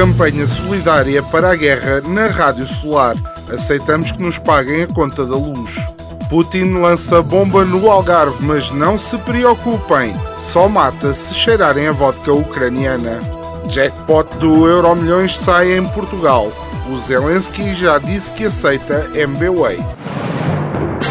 Campanha solidária para a guerra na Rádio Solar. Aceitamos que nos paguem a conta da luz. Putin lança bomba no Algarve, mas não se preocupem, só mata se cheirarem a vodka ucraniana. Jackpot do Euromilhões sai em Portugal. O Zelensky já disse que aceita MBWay.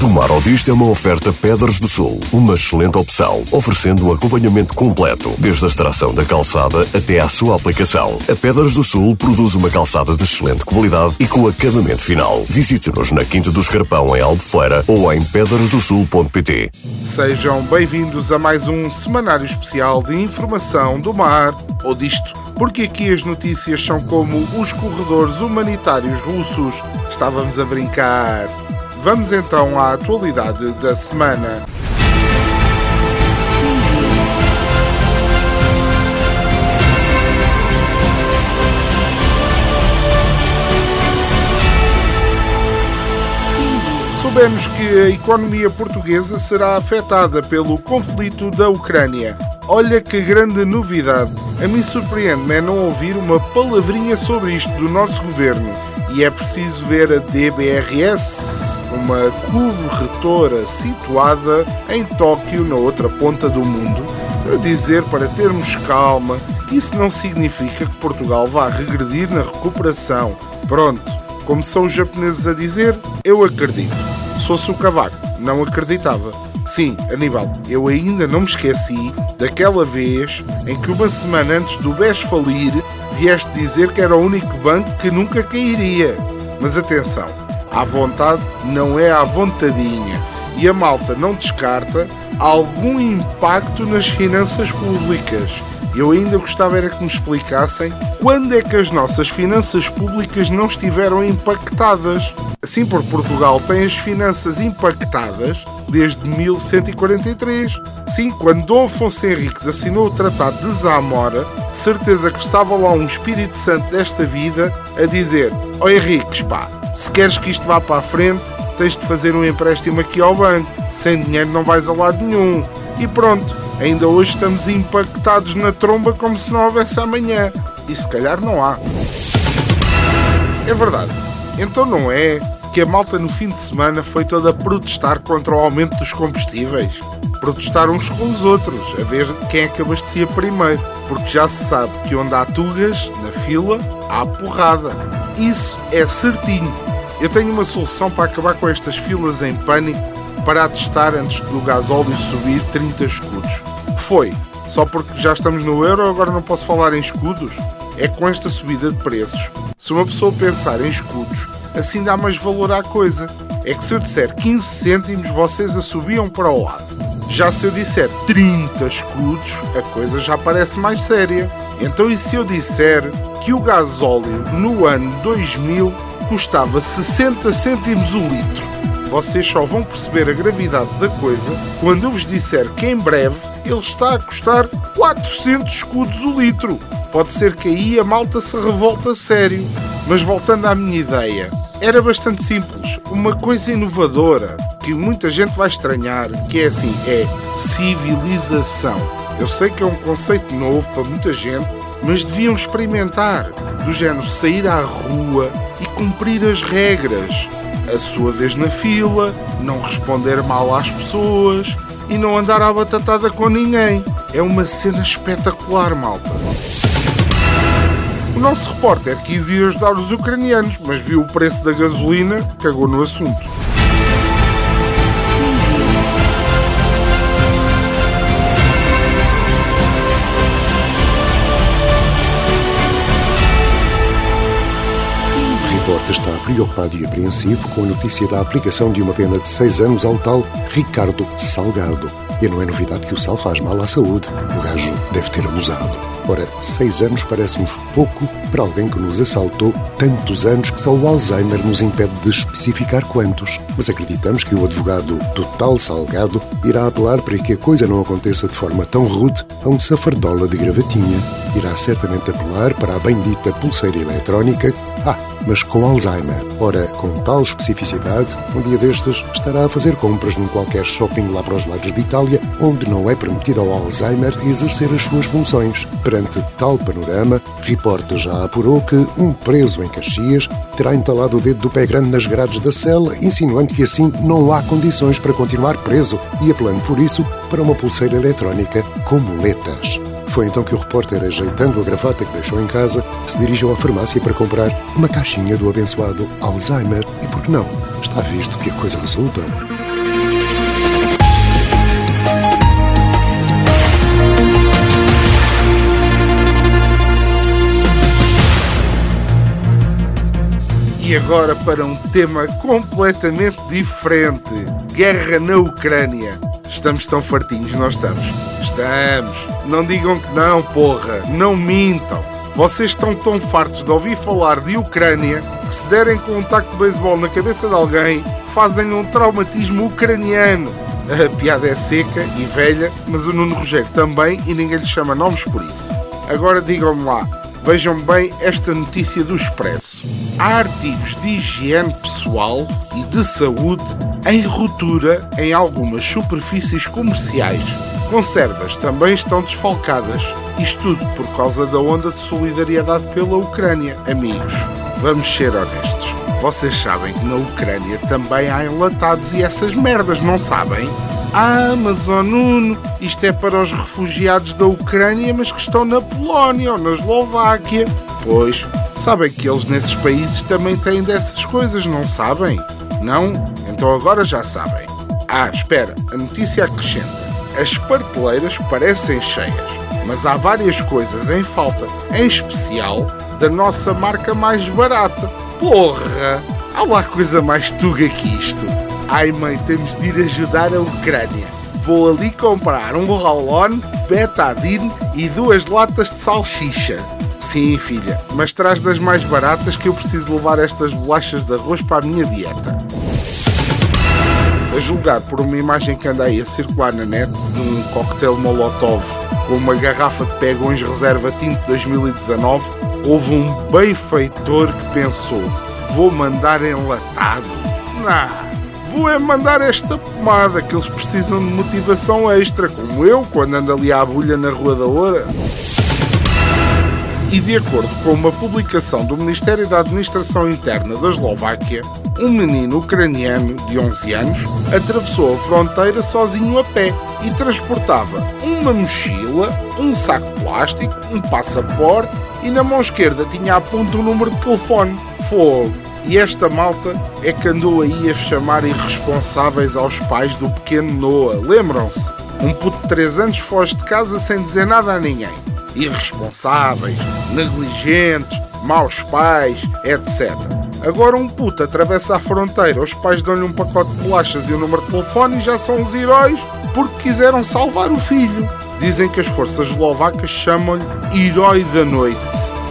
Do Mar ao Disto é uma oferta Pedras do Sul, uma excelente opção, oferecendo um acompanhamento completo, desde a extração da calçada até à sua aplicação. A Pedras do Sul produz uma calçada de excelente qualidade e com acabamento final. Visite-nos na Quinta do Escarpão, em Albufeira, ou em pedrasdosul.pt. Sejam bem-vindos a mais um semanário especial de informação do mar ou disto. Porque aqui as notícias são como os corredores humanitários russos. Estávamos a brincar. Vamos então à atualidade da semana. Soubemos que a economia portuguesa será afetada pelo conflito da Ucrânia. Olha que grande novidade! A mim surpreende-me é não ouvir uma palavrinha sobre isto do nosso governo. E é preciso ver a DBRS, uma corretora situada em Tóquio, na outra ponta do mundo, para dizer para termos calma que isso não significa que Portugal vá regredir na recuperação. Pronto, como são os japoneses a dizer, eu acredito. Se fosse o Cavaco, não acreditava. Sim, Aníbal, eu ainda não me esqueci daquela vez em que uma semana antes do BES falir, vieste dizer que era o único banco que nunca cairia. Mas atenção, à vontade não é à vontadinha. E a malta não descarta algum impacto nas finanças públicas. Eu ainda gostava era que me explicassem quando é que as nossas finanças públicas não estiveram impactadas. Assim, por Portugal tem as finanças impactadas desde 1143. Sim, quando Dom Afonso Henriques assinou o Tratado de Zamora, de certeza que estava lá um Espírito Santo desta vida a dizer: Ó oh Henriques, pá, se queres que isto vá para a frente, tens de fazer um empréstimo aqui ao banco. Sem dinheiro não vais a lado nenhum. E pronto, ainda hoje estamos impactados na tromba como se não houvesse amanhã. E se calhar não há. É verdade. Então não é que a malta no fim de semana foi toda a protestar contra o aumento dos combustíveis? Protestar uns com os outros, a ver quem é que abastecia primeiro. Porque já se sabe que onde há tugas, na fila, há porrada. Isso é certinho. Eu tenho uma solução para acabar com estas filas em pânico para atestar antes do gasóleo subir 30 escudos. Que foi? Só porque já estamos no euro, agora não posso falar em escudos? É com esta subida de preços. Se uma pessoa pensar em escudos, assim dá mais valor à coisa. É que se eu disser 15 cêntimos, vocês a subiam para o lado. Já se eu disser 30 escudos, a coisa já parece mais séria. Então, e se eu disser que o gasóleo no ano 2000 custava 60 cêntimos o litro? Vocês só vão perceber a gravidade da coisa quando eu vos disser que em breve ele está a custar 400 escudos o litro. Pode ser que aí a malta se revolta a sério. Mas voltando à minha ideia, era bastante simples, uma coisa inovadora que muita gente vai estranhar, que é assim, é civilização. Eu sei que é um conceito novo para muita gente, mas deviam experimentar, do género sair à rua e cumprir as regras. A sua vez na fila, não responder mal às pessoas e não andar à batatada com ninguém. É uma cena espetacular, malta. O nosso repórter quis ir ajudar os ucranianos, mas viu o preço da gasolina, cagou no assunto. Repórter está preocupado e apreensivo com a notícia da aplicação de uma pena de seis anos ao tal Ricardo Salgado. E não é novidade que o sal faz mal à saúde. O gajo deve ter abusado. Ora, seis anos parece-nos pouco para alguém que nos assaltou tantos anos que só o Alzheimer nos impede de especificar quantos. Mas acreditamos que o advogado do tal Salgado irá apelar para que a coisa não aconteça de forma tão rude a um safardola de gravatinha. Irá certamente apelar para a bendita pulseira eletrónica. Ah, mas com Alzheimer. Ora, com tal especificidade, um dia destes estará a fazer compras num qualquer shopping lá para os lados de Itália, onde não é permitido ao Alzheimer exercer as suas funções. Perante tal panorama, Reporta já apurou que um preso em Caxias terá entalado o dedo do pé grande nas grades da cela, insinuando que assim não há condições para continuar preso e apelando por isso para uma pulseira eletrónica com muletas. Foi então que o repórter, ajeitando a gravata que deixou em casa, se dirigiu à farmácia para comprar uma caixinha do abençoado Alzheimer. E por que não? Está visto que a coisa resulta. E agora para um tema completamente diferente: guerra na Ucrânia. Estamos tão fartinhos, não estamos? Estamos. Não digam que não, porra. Não mintam. Vocês estão tão fartos de ouvir falar de Ucrânia que se derem com um taco de beisebol na cabeça de alguém, fazem um traumatismo ucraniano. A piada é seca e velha, mas o Nuno Rogério também e ninguém lhe chama nomes por isso. Agora digam-me lá, vejam bem esta notícia do Expresso. Há artigos de higiene pessoal e de saúde em ruptura em algumas superfícies comerciais. Conservas também estão desfalcadas. Isto tudo por causa da onda de solidariedade pela Ucrânia, amigos. Vamos ser honestos. Vocês sabem que na Ucrânia também há enlatados e essas merdas, não sabem? Ah, mas oh Nuno, isto é para os refugiados da Ucrânia, mas que estão na Polónia ou na Eslováquia. Pois, sabem que eles nesses países também têm dessas coisas, não sabem? Não? Então agora já sabem. Ah, espera, a notícia acrescenta. As parteleiras parecem cheias, mas há várias coisas em falta, em especial da nossa marca mais barata. Porra! Há lá coisa mais tuga que isto. Ai mãe, temos de ir ajudar a Ucrânia. Vou ali comprar um roll-on, betadine e duas latas de salsicha. Sim, filha, mas traz das mais baratas que eu preciso levar estas bolachas de arroz para a minha dieta. A julgar por uma imagem que anda aí a circular na net de um coquetel Molotov com uma garrafa de pegões reserva tinto 2019, houve um benfeitor que pensou: vou mandar enlatado? Não, vou é mandar esta pomada que eles precisam de motivação extra, como eu quando ando ali à agulha na Rua da Oura. E de acordo com uma publicação do Ministério da Administração Interna da Eslováquia, um menino ucraniano de 11 anos atravessou a fronteira sozinho a pé e transportava uma mochila, um saco plástico, um passaporte e na mão esquerda tinha a ponta um número de telefone. Fogo! E esta malta é que andou aí a chamar irresponsáveis aos pais do pequeno Noah. Lembram-se? Um puto de 3 anos foge de casa sem dizer nada a ninguém. Irresponsáveis, negligentes, maus pais, etc. Agora um puto atravessa a fronteira, os pais dão-lhe um pacote de bolachas e o um número de telefone e já são os heróis porque quiseram salvar o filho. Dizem que as forças eslovacas chamam-lhe Herói da Noite.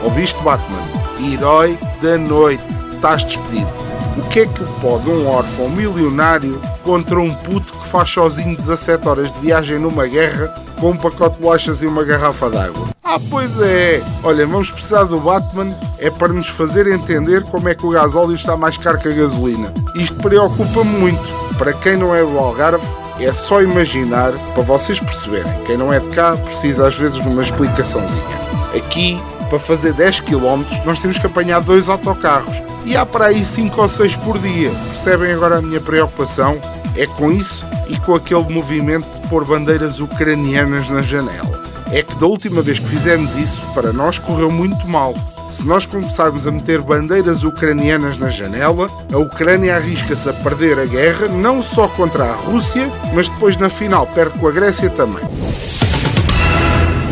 Ouviste, Batman? Herói da Noite. Estás despedido. O que é que pode um órfão milionário contra um puto que faz sozinho 17 horas de viagem numa guerra com um pacote de bolachas e uma garrafa d'água? Ah, pois é. Olha, vamos precisar do Batman é para nos fazer entender como é que o gasóleo está mais caro que a gasolina. Isto preocupa-me muito. Para quem não é do Algarve, é só imaginar para vocês perceberem. Quem não é de cá precisa às vezes de uma explicaçãozinha. Aqui, para fazer 10 km, nós temos que apanhar dois autocarros. E há para aí 5 ou 6 por dia. Percebem agora a minha preocupação? É com isso e com aquele movimento de pôr bandeiras ucranianas na janela. É que da última vez que fizemos isso, para nós correu muito mal. Se nós começarmos a meter bandeiras ucranianas na janela, a Ucrânia arrisca-se a perder a guerra não só contra a Rússia, mas depois na final perde com a Grécia também.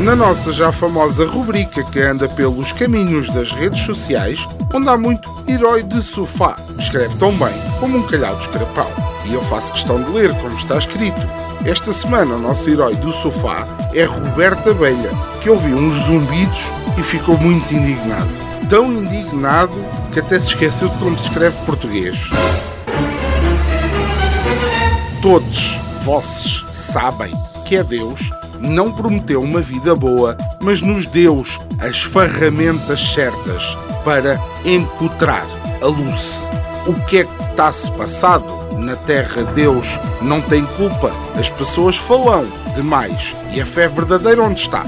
Na nossa já famosa rubrica que anda pelos caminhos das redes sociais, onde há muito herói de sofá, escreve tão bem como um calhau de escrapão. E eu faço questão de ler como está escrito. Esta semana o nosso herói do sofá é Roberto Abelha, que ouviu uns zumbidos e ficou muito indignado. Tão indignado que até se esqueceu de como se escreve português. Todos vossos sabem que é Deus não prometeu uma vida boa, mas nos deu as ferramentas certas para encontrar a luz. O que é que está-se passado? Na Terra Deus não tem culpa. As pessoas falam demais. E a fé verdadeira onde está?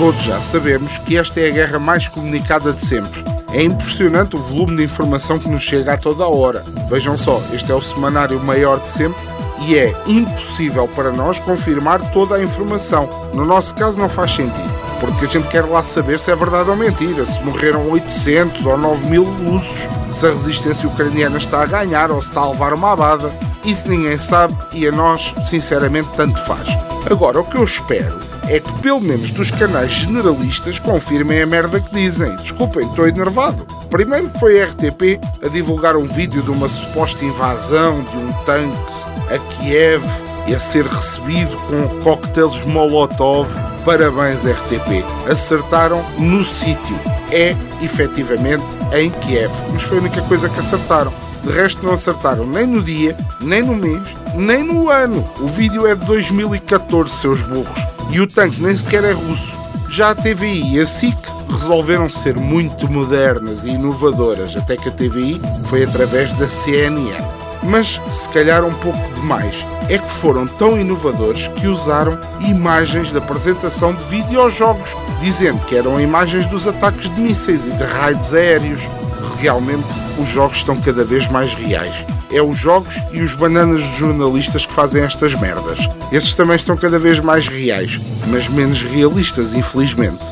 Todos já sabemos que esta é a guerra mais comunicada de sempre. É impressionante o volume de informação que nos chega a toda a hora. Vejam só, este é o semanário maior de sempre e é impossível para nós confirmar toda a informação. No nosso caso, não faz sentido, porque a gente quer lá saber se é verdade ou mentira, se morreram 800 ou 9 mil russos, se a resistência ucraniana está a ganhar ou se está a levar uma abada. Isso ninguém sabe e a nós, sinceramente, tanto faz. Agora, o que eu espero é que pelo menos dos canais generalistas confirmem a merda que dizem. Desculpem, estou enervado. Primeiro foi a RTP a divulgar um vídeo de uma suposta invasão de um tanque a Kiev e a ser recebido com coquetéis Molotov. Parabéns, RTP. Acertaram no sítio. É, efetivamente, em Kiev. Mas foi a única coisa que acertaram. De resto, não acertaram nem no dia, nem no mês, nem no ano. O vídeo é de 2014, seus burros. E o tanque nem sequer é russo. Já a TVI e a SIC resolveram ser muito modernas e inovadoras, até que a TVI foi através da CNN. Mas se calhar um pouco demais. É que foram tão inovadores que usaram imagens da apresentação de videojogos, dizendo que eram imagens dos ataques de mísseis e de raids aéreos. Realmente, os jogos estão cada vez mais reais é os jogos e os bananas de jornalistas que fazem estas merdas. Esses também estão cada vez mais reais, mas menos realistas, infelizmente.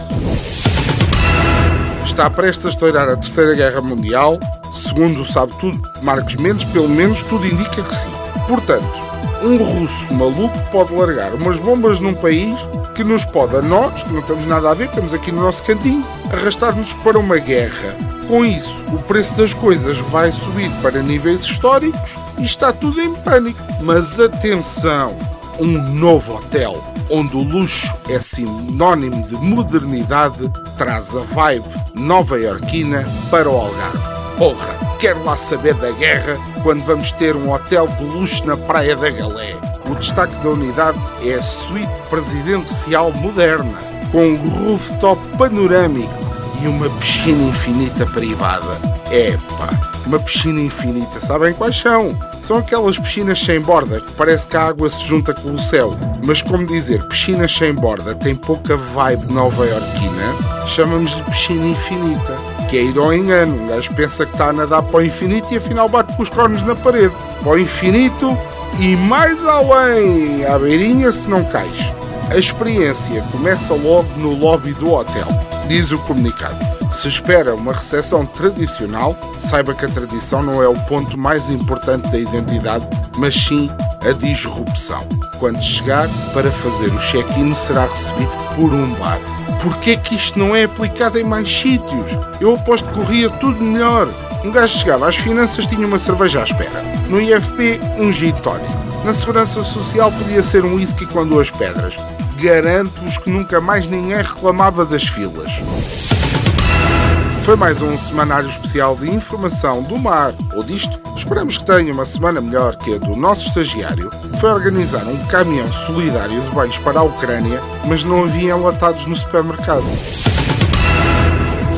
Está prestes a estourar a Terceira Guerra Mundial, segundo o Sabe Tudo Marcos Mendes, pelo menos tudo indica que sim. Portanto, um russo maluco pode largar umas bombas num país que nos pode, a nós, que não temos nada a ver, estamos aqui no nosso cantinho, arrastar-nos para uma guerra. Com isso, o preço das coisas vai subir para níveis históricos e está tudo em pânico. Mas atenção! Um novo hotel onde o luxo é sinónimo de modernidade traz a vibe nova-iorquina para o Algarve. Porra! Quero lá saber da guerra quando vamos ter um hotel de luxo na Praia da Galé. O destaque da unidade é a suíte presidencial moderna, com um rooftop panorâmico e uma piscina infinita privada. Epá, uma piscina infinita, sabem quais são? São aquelas piscinas sem borda que parece que a água se junta com o céu. Mas como dizer piscinas sem borda tem pouca vibe nova-iorquina, chamamos de piscina infinita que é ir ao engano. Um gajo pensa que está a nadar para o infinito e afinal bate com os cornos na parede. Para o infinito e mais além, à beirinha se não cais. A experiência começa logo no lobby do hotel, diz o comunicado. Se espera uma recepção tradicional, saiba que a tradição não é o ponto mais importante da identidade, mas sim a disrupção. Quando chegar para fazer o check-in, será recebido por um bar. Porquê que isto não é aplicado em mais sítios? Eu aposto que corria tudo melhor. Um gajo chegava às finanças, tinha uma cerveja à espera. No IFP, um gin. Na segurança social podia ser um whisky com duas pedras. Garanto-vos que nunca mais ninguém reclamava das filas. Foi mais um semanário especial de informação do mar ou disto. Esperamos que tenha uma semana melhor que a do nosso estagiário. Foi organizar um caminhão solidário de bens para a Ucrânia, mas não havia enlatados no supermercado.